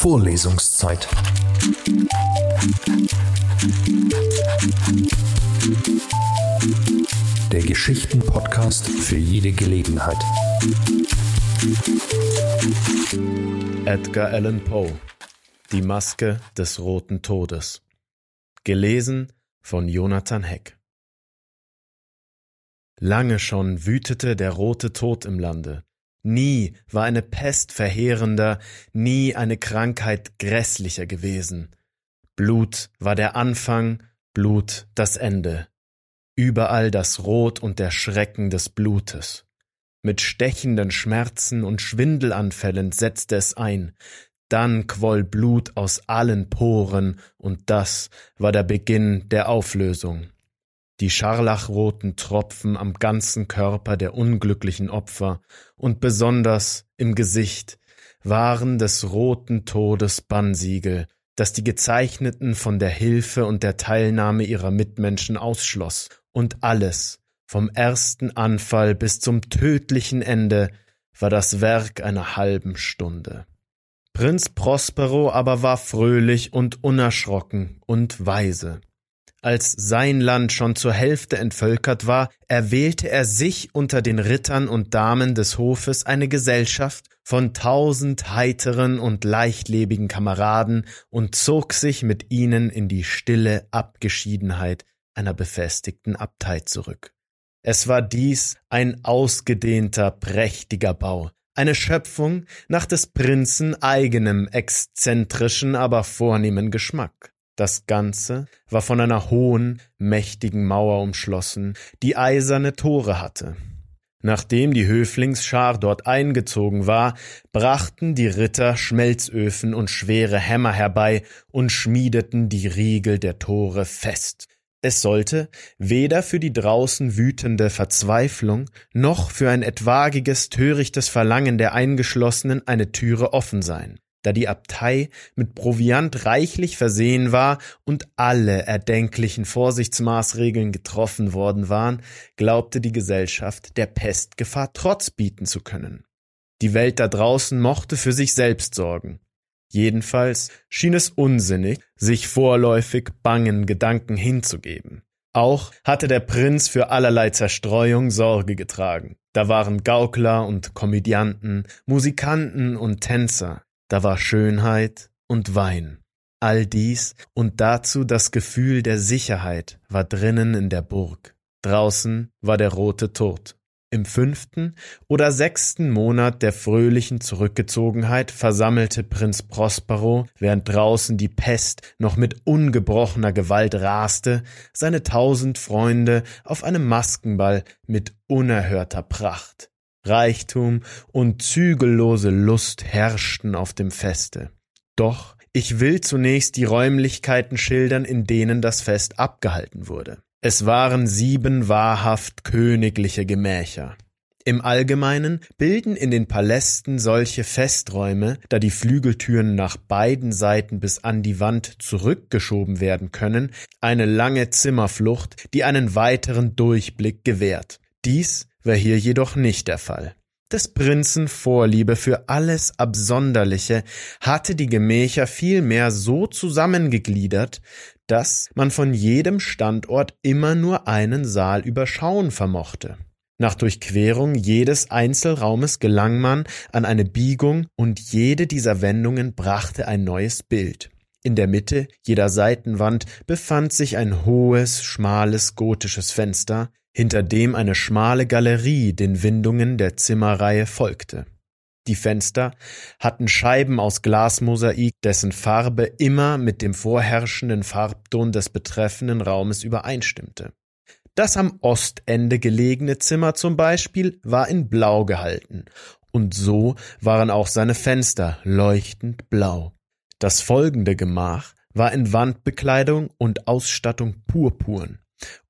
Vorlesungszeit. Der Geschichten-Podcast für jede Gelegenheit. Edgar Allan Poe Die Maske des Roten Todes Gelesen von Jonathan Heck Lange schon wütete der rote Tod im Lande. Nie war eine Pest verheerender, nie eine Krankheit grässlicher gewesen. Blut war der Anfang, Blut das Ende. Überall das Rot und der Schrecken des Blutes. Mit stechenden Schmerzen und Schwindelanfällen setzte es ein, dann quoll Blut aus allen Poren, und das war der Beginn der Auflösung. Die scharlachroten Tropfen am ganzen Körper der unglücklichen Opfer und besonders im Gesicht waren des roten Todes Bannsiegel, das die Gezeichneten von der Hilfe und der Teilnahme ihrer Mitmenschen ausschloss, und alles, vom ersten Anfall bis zum tödlichen Ende, war das Werk einer halben Stunde. Prinz Prospero aber war fröhlich und unerschrocken und weise. Als sein Land schon zur Hälfte entvölkert war, erwählte er sich unter den Rittern und Damen des Hofes eine Gesellschaft von tausend heiteren und leichtlebigen Kameraden und zog sich mit ihnen in die stille Abgeschiedenheit einer befestigten Abtei zurück. Es war dies ein ausgedehnter, prächtiger Bau, eine Schöpfung nach des Prinzen eigenem exzentrischen, aber vornehmen Geschmack. Das Ganze war von einer hohen, mächtigen Mauer umschlossen, die eiserne Tore hatte. Nachdem die Höflingsschar dort eingezogen war, brachten die Ritter Schmelzöfen und schwere Hämmer herbei und schmiedeten die Riegel der Tore fest. Es sollte weder für die draußen wütende Verzweiflung noch für ein etwagiges törichtes Verlangen der Eingeschlossenen eine Türe offen sein da die Abtei mit Proviant reichlich versehen war und alle erdenklichen Vorsichtsmaßregeln getroffen worden waren, glaubte die Gesellschaft der Pestgefahr Trotz bieten zu können. Die Welt da draußen mochte für sich selbst sorgen. Jedenfalls schien es unsinnig, sich vorläufig bangen Gedanken hinzugeben. Auch hatte der Prinz für allerlei Zerstreuung Sorge getragen. Da waren Gaukler und Komödianten, Musikanten und Tänzer, da war Schönheit und Wein. All dies und dazu das Gefühl der Sicherheit war drinnen in der Burg. Draußen war der rote Tod. Im fünften oder sechsten Monat der fröhlichen Zurückgezogenheit versammelte Prinz Prospero, während draußen die Pest noch mit ungebrochener Gewalt raste, seine tausend Freunde auf einem Maskenball mit unerhörter Pracht. Reichtum und zügellose Lust herrschten auf dem Feste. Doch ich will zunächst die Räumlichkeiten schildern, in denen das Fest abgehalten wurde. Es waren sieben wahrhaft königliche Gemächer. Im Allgemeinen bilden in den Palästen solche Festräume, da die Flügeltüren nach beiden Seiten bis an die Wand zurückgeschoben werden können, eine lange Zimmerflucht, die einen weiteren Durchblick gewährt. Dies war hier jedoch nicht der Fall. Des Prinzen Vorliebe für alles Absonderliche hatte die Gemächer vielmehr so zusammengegliedert, dass man von jedem Standort immer nur einen Saal überschauen vermochte. Nach Durchquerung jedes Einzelraumes gelang man an eine Biegung und jede dieser Wendungen brachte ein neues Bild. In der Mitte jeder Seitenwand befand sich ein hohes, schmales gotisches Fenster, hinter dem eine schmale Galerie den Windungen der Zimmerreihe folgte. Die Fenster hatten Scheiben aus Glasmosaik, dessen Farbe immer mit dem vorherrschenden Farbton des betreffenden Raumes übereinstimmte. Das am Ostende gelegene Zimmer zum Beispiel war in Blau gehalten, und so waren auch seine Fenster leuchtend blau. Das folgende Gemach war in Wandbekleidung und Ausstattung purpurn.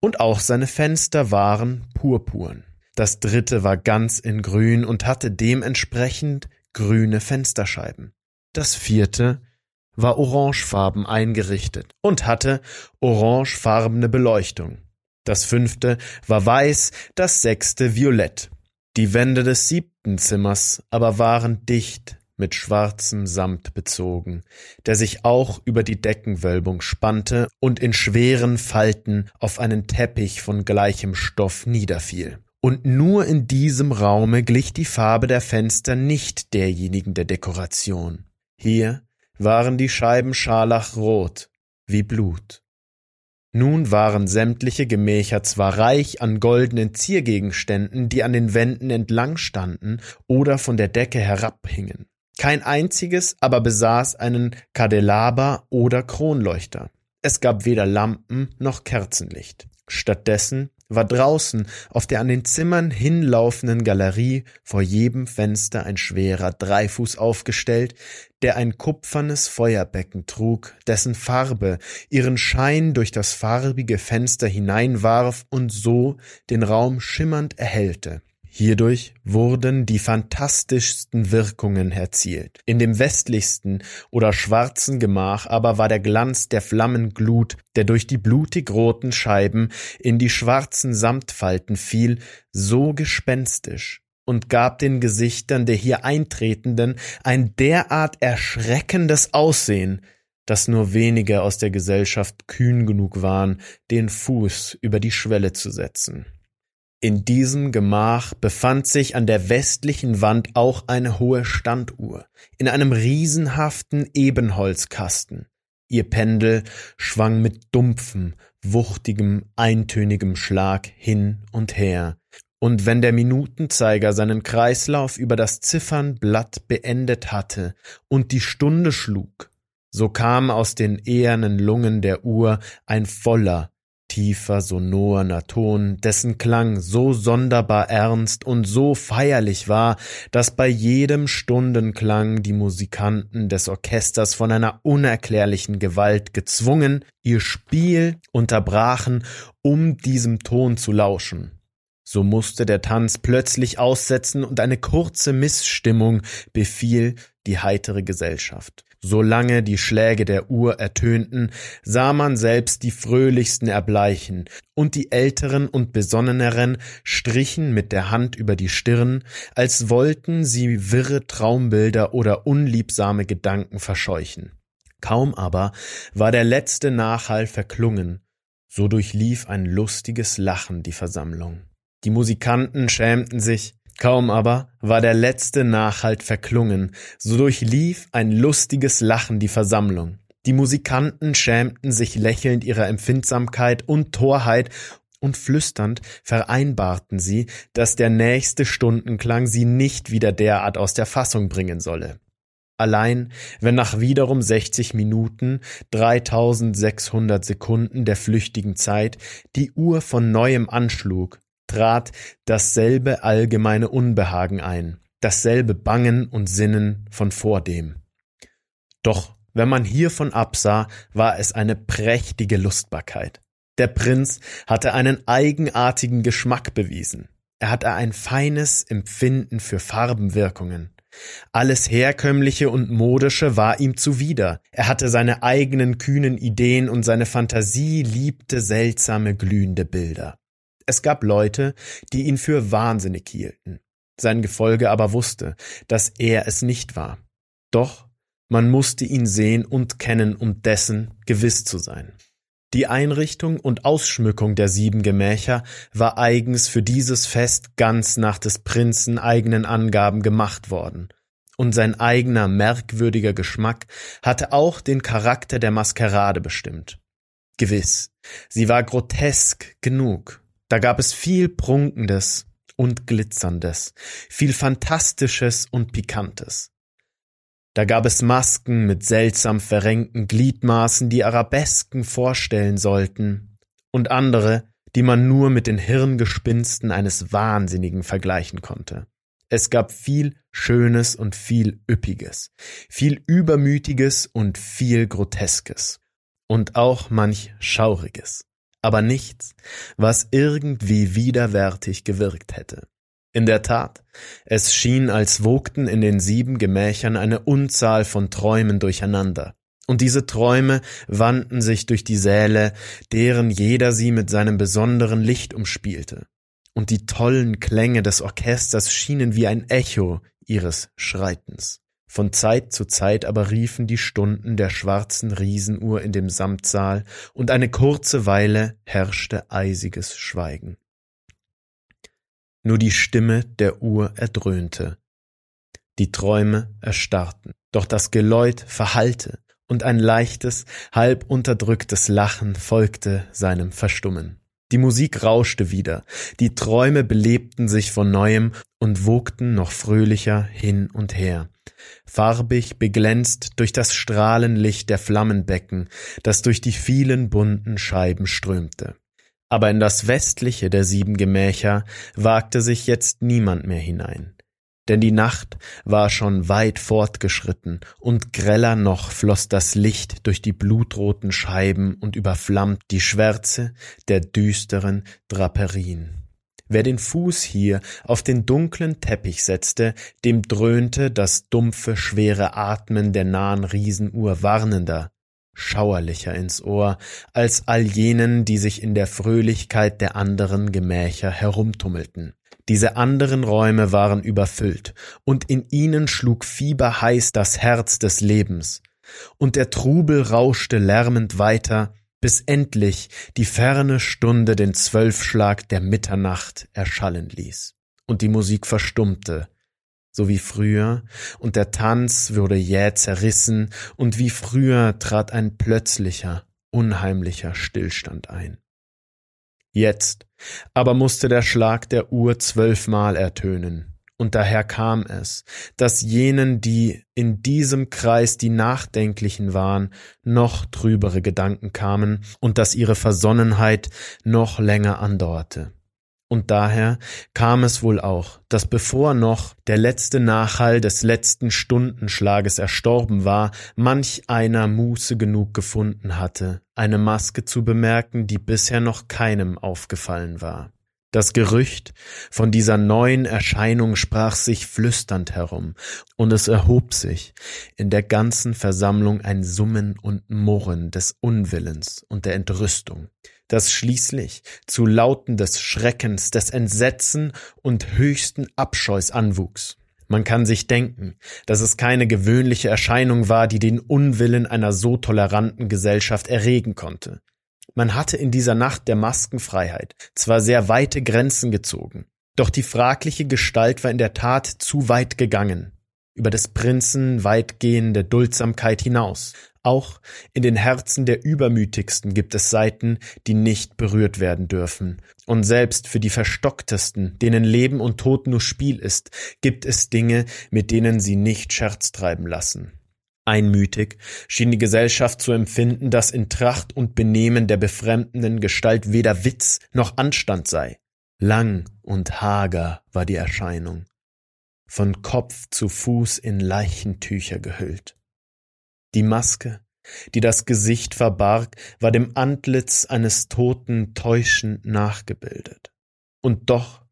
Und auch seine Fenster waren purpurn. Das dritte war ganz in grün und hatte dementsprechend grüne Fensterscheiben. Das vierte war orangefarben eingerichtet und hatte orangefarbene Beleuchtung. Das fünfte war weiß, das sechste violett. Die Wände des siebten Zimmers aber waren dicht, mit schwarzem Samt bezogen, der sich auch über die Deckenwölbung spannte und in schweren Falten auf einen Teppich von gleichem Stoff niederfiel. Und nur in diesem Raume glich die Farbe der Fenster nicht derjenigen der Dekoration. Hier waren die Scheiben scharlachrot wie Blut. Nun waren sämtliche Gemächer zwar reich an goldenen Ziergegenständen, die an den Wänden entlang standen oder von der Decke herabhingen. Kein einziges aber besaß einen Kandelaber oder Kronleuchter. Es gab weder Lampen noch Kerzenlicht. Stattdessen war draußen auf der an den Zimmern hinlaufenden Galerie vor jedem Fenster ein schwerer Dreifuß aufgestellt, der ein kupfernes Feuerbecken trug, dessen Farbe ihren Schein durch das farbige Fenster hineinwarf und so den Raum schimmernd erhellte. Hierdurch wurden die fantastischsten Wirkungen erzielt. In dem westlichsten oder schwarzen Gemach aber war der Glanz der Flammenglut, der durch die blutig roten Scheiben in die schwarzen Samtfalten fiel, so gespenstisch und gab den Gesichtern der hier Eintretenden ein derart erschreckendes Aussehen, dass nur wenige aus der Gesellschaft kühn genug waren, den Fuß über die Schwelle zu setzen. In diesem Gemach befand sich an der westlichen Wand auch eine hohe Standuhr in einem riesenhaften Ebenholzkasten. Ihr Pendel schwang mit dumpfem, wuchtigem, eintönigem Schlag hin und her, und wenn der Minutenzeiger seinen Kreislauf über das Ziffernblatt beendet hatte und die Stunde schlug, so kam aus den ehernen Lungen der Uhr ein voller, tiefer, sonorer Ton, dessen Klang so sonderbar ernst und so feierlich war, dass bei jedem Stundenklang die Musikanten des Orchesters von einer unerklärlichen Gewalt gezwungen, ihr Spiel unterbrachen, um diesem Ton zu lauschen. So musste der Tanz plötzlich aussetzen und eine kurze Missstimmung befiel die heitere Gesellschaft. Solange die Schläge der Uhr ertönten, sah man selbst die fröhlichsten erbleichen, und die älteren und besonneneren strichen mit der Hand über die Stirn, als wollten sie wirre Traumbilder oder unliebsame Gedanken verscheuchen. Kaum aber war der letzte Nachhall verklungen, so durchlief ein lustiges Lachen die Versammlung. Die Musikanten schämten sich, Kaum aber war der letzte Nachhalt verklungen, so durchlief ein lustiges Lachen die Versammlung. Die Musikanten schämten sich lächelnd ihrer Empfindsamkeit und Torheit und flüsternd vereinbarten sie, dass der nächste Stundenklang sie nicht wieder derart aus der Fassung bringen solle. Allein, wenn nach wiederum 60 Minuten, 3600 Sekunden der flüchtigen Zeit die Uhr von neuem anschlug, trat dasselbe allgemeine Unbehagen ein, dasselbe Bangen und Sinnen von vordem. Doch wenn man hiervon absah, war es eine prächtige Lustbarkeit. Der Prinz hatte einen eigenartigen Geschmack bewiesen. Er hatte ein feines Empfinden für Farbenwirkungen. Alles Herkömmliche und Modische war ihm zuwider. Er hatte seine eigenen kühnen Ideen und seine Fantasie liebte seltsame glühende Bilder. Es gab Leute, die ihn für wahnsinnig hielten. Sein Gefolge aber wusste, dass er es nicht war. Doch man musste ihn sehen und kennen, um dessen gewiss zu sein. Die Einrichtung und Ausschmückung der sieben Gemächer war eigens für dieses Fest ganz nach des Prinzen eigenen Angaben gemacht worden, und sein eigener merkwürdiger Geschmack hatte auch den Charakter der Maskerade bestimmt. Gewiss, sie war grotesk genug, da gab es viel Prunkendes und Glitzerndes, viel Fantastisches und Pikantes. Da gab es Masken mit seltsam verrenkten Gliedmaßen, die Arabesken vorstellen sollten, und andere, die man nur mit den Hirngespinsten eines Wahnsinnigen vergleichen konnte. Es gab viel Schönes und viel Üppiges, viel Übermütiges und viel Groteskes und auch manch Schauriges aber nichts, was irgendwie widerwärtig gewirkt hätte. In der Tat, es schien, als wogten in den sieben Gemächern eine Unzahl von Träumen durcheinander, und diese Träume wandten sich durch die Säle, deren jeder sie mit seinem besonderen Licht umspielte, und die tollen Klänge des Orchesters schienen wie ein Echo ihres Schreitens. Von Zeit zu Zeit aber riefen die Stunden der schwarzen Riesenuhr in dem Samtsaal, und eine kurze Weile herrschte eisiges Schweigen. Nur die Stimme der Uhr erdröhnte. Die Träume erstarrten, doch das Geläut verhallte, und ein leichtes, halb unterdrücktes Lachen folgte seinem Verstummen. Die Musik rauschte wieder, die Träume belebten sich von neuem und wogten noch fröhlicher hin und her, farbig beglänzt durch das Strahlenlicht der Flammenbecken, das durch die vielen bunten Scheiben strömte. Aber in das westliche der sieben Gemächer wagte sich jetzt niemand mehr hinein denn die Nacht war schon weit fortgeschritten, und greller noch floß das Licht durch die blutroten Scheiben und überflammt die Schwärze der düsteren Draperien. Wer den Fuß hier auf den dunklen Teppich setzte, dem dröhnte das dumpfe, schwere Atmen der nahen Riesenuhr warnender, schauerlicher ins Ohr, als all jenen, die sich in der Fröhlichkeit der anderen Gemächer herumtummelten. Diese anderen Räume waren überfüllt, und in ihnen schlug fieberheiß das Herz des Lebens, und der Trubel rauschte lärmend weiter, bis endlich die ferne Stunde den Zwölfschlag der Mitternacht erschallen ließ, und die Musik verstummte, so wie früher, und der Tanz wurde jäh zerrissen, und wie früher trat ein plötzlicher, unheimlicher Stillstand ein. Jetzt aber musste der Schlag der Uhr zwölfmal ertönen, und daher kam es, dass jenen, die in diesem Kreis die Nachdenklichen waren, noch trübere Gedanken kamen und dass ihre Versonnenheit noch länger andauerte. Und daher kam es wohl auch, dass bevor noch der letzte Nachhall des letzten Stundenschlages erstorben war, manch einer Muße genug gefunden hatte, eine Maske zu bemerken, die bisher noch keinem aufgefallen war. Das Gerücht von dieser neuen Erscheinung sprach sich flüsternd herum, und es erhob sich in der ganzen Versammlung ein Summen und Murren des Unwillens und der Entrüstung das schließlich zu Lauten des Schreckens, des Entsetzen und höchsten Abscheus anwuchs. Man kann sich denken, dass es keine gewöhnliche Erscheinung war, die den Unwillen einer so toleranten Gesellschaft erregen konnte. Man hatte in dieser Nacht der Maskenfreiheit zwar sehr weite Grenzen gezogen, doch die fragliche Gestalt war in der Tat zu weit gegangen, über des Prinzen weitgehende Duldsamkeit hinaus, auch in den Herzen der Übermütigsten gibt es Seiten, die nicht berührt werden dürfen. Und selbst für die Verstocktesten, denen Leben und Tod nur Spiel ist, gibt es Dinge, mit denen sie nicht Scherz treiben lassen. Einmütig schien die Gesellschaft zu empfinden, dass in Tracht und Benehmen der befremdenden Gestalt weder Witz noch Anstand sei. Lang und hager war die Erscheinung, von Kopf zu Fuß in Leichentücher gehüllt. Die Maske, die das Gesicht verbarg, war dem Antlitz eines Toten täuschend nachgebildet. Und doch,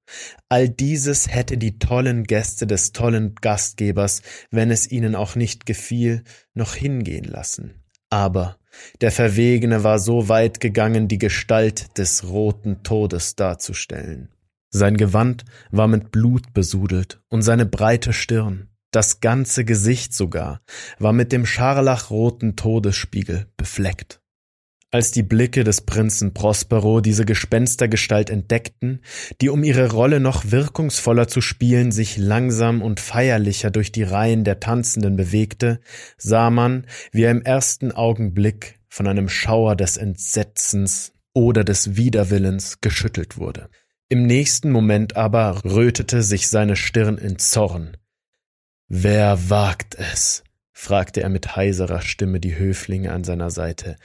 all dieses hätte die tollen Gäste des tollen Gastgebers, wenn es ihnen auch nicht gefiel, noch hingehen lassen. Aber der Verwegene war so weit gegangen, die Gestalt des roten Todes darzustellen. Sein Gewand war mit Blut besudelt und seine breite Stirn, das ganze Gesicht sogar war mit dem scharlachroten Todesspiegel befleckt. Als die Blicke des Prinzen Prospero diese Gespenstergestalt entdeckten, die um ihre Rolle noch wirkungsvoller zu spielen sich langsam und feierlicher durch die Reihen der Tanzenden bewegte, sah man, wie er im ersten Augenblick von einem Schauer des Entsetzens oder des Widerwillens geschüttelt wurde. Im nächsten Moment aber rötete sich seine Stirn in Zorn, Wer wagt es? fragte er mit heiserer Stimme die Höflinge an seiner Seite.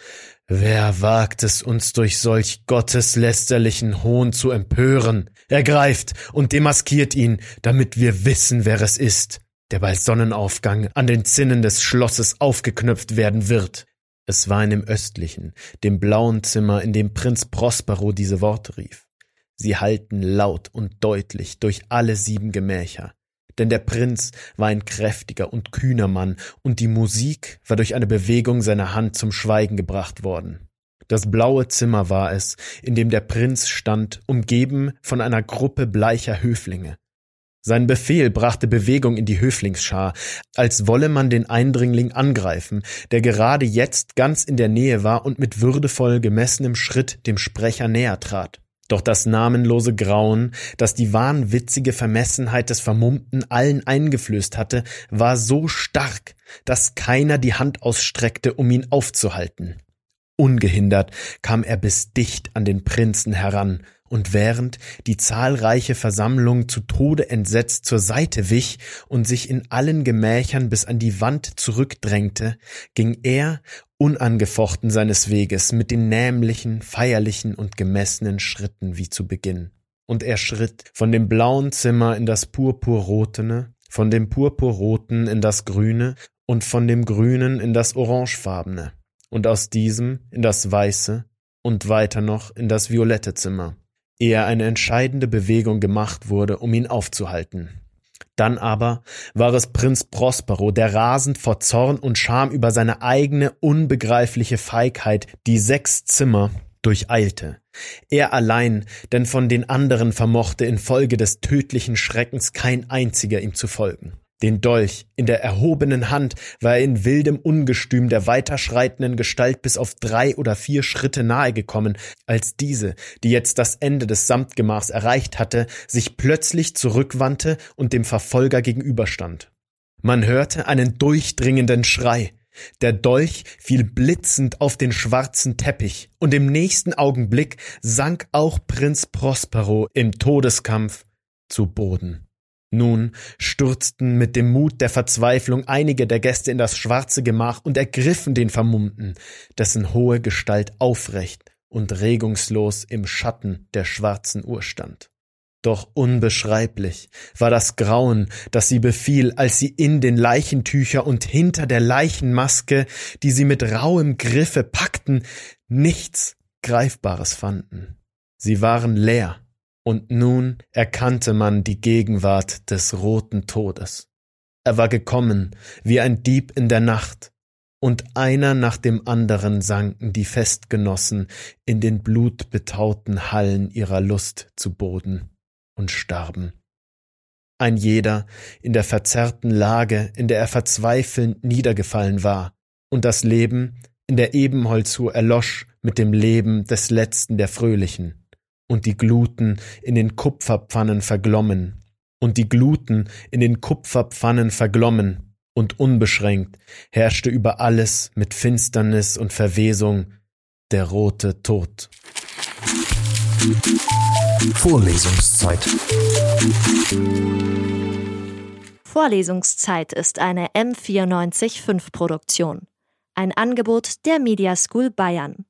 Wer wagt es, uns durch solch gotteslästerlichen Hohn zu empören? Ergreift und demaskiert ihn, damit wir wissen, wer es ist, der bei Sonnenaufgang an den Zinnen des Schlosses aufgeknöpft werden wird. Es war in dem östlichen, dem blauen Zimmer, in dem Prinz Prospero diese Worte rief. Sie hallten laut und deutlich durch alle sieben Gemächer denn der Prinz war ein kräftiger und kühner Mann, und die Musik war durch eine Bewegung seiner Hand zum Schweigen gebracht worden. Das blaue Zimmer war es, in dem der Prinz stand, umgeben von einer Gruppe bleicher Höflinge. Sein Befehl brachte Bewegung in die Höflingsschar, als wolle man den Eindringling angreifen, der gerade jetzt ganz in der Nähe war und mit würdevoll gemessenem Schritt dem Sprecher näher trat. Doch das namenlose Grauen, das die wahnwitzige Vermessenheit des Vermummten allen eingeflößt hatte, war so stark, dass keiner die Hand ausstreckte, um ihn aufzuhalten. Ungehindert kam er bis dicht an den Prinzen heran, und während die zahlreiche Versammlung zu Tode entsetzt zur Seite wich und sich in allen Gemächern bis an die Wand zurückdrängte, ging er unangefochten seines Weges mit den nämlichen, feierlichen und gemessenen Schritten wie zu Beginn. Und er schritt von dem blauen Zimmer in das purpurrotene, von dem purpurroten in das grüne und von dem grünen in das orangefarbene und aus diesem in das weiße und weiter noch in das violette Zimmer ehe eine entscheidende Bewegung gemacht wurde, um ihn aufzuhalten. Dann aber war es Prinz Prospero, der rasend vor Zorn und Scham über seine eigene unbegreifliche Feigheit die sechs Zimmer durcheilte. Er allein, denn von den anderen vermochte infolge des tödlichen Schreckens kein einziger ihm zu folgen. Den Dolch in der erhobenen Hand war er in wildem Ungestüm der weiterschreitenden Gestalt bis auf drei oder vier Schritte nahe gekommen, als diese, die jetzt das Ende des Samtgemachs erreicht hatte, sich plötzlich zurückwandte und dem Verfolger gegenüberstand. Man hörte einen durchdringenden Schrei. Der Dolch fiel blitzend auf den schwarzen Teppich, und im nächsten Augenblick sank auch Prinz Prospero im Todeskampf zu Boden. Nun stürzten mit dem Mut der Verzweiflung einige der Gäste in das schwarze Gemach und ergriffen den Vermummten, dessen hohe Gestalt aufrecht und regungslos im Schatten der schwarzen Uhr stand. Doch unbeschreiblich war das Grauen, das sie befiel, als sie in den Leichentücher und hinter der Leichenmaske, die sie mit rauem Griffe packten, nichts Greifbares fanden. Sie waren leer, und nun erkannte man die Gegenwart des roten Todes. Er war gekommen wie ein Dieb in der Nacht, und einer nach dem anderen sanken die Festgenossen in den blutbetauten Hallen ihrer Lust zu Boden und starben. Ein jeder in der verzerrten Lage, in der er verzweifelnd niedergefallen war, und das Leben in der Ebenholzur erlosch mit dem Leben des letzten der Fröhlichen und die Gluten in den Kupferpfannen verglommen, und die Gluten in den Kupferpfannen verglommen, und unbeschränkt herrschte über alles mit Finsternis und Verwesung der rote Tod. Vorlesungszeit. Vorlesungszeit ist eine M945 Produktion. Ein Angebot der Media School Bayern.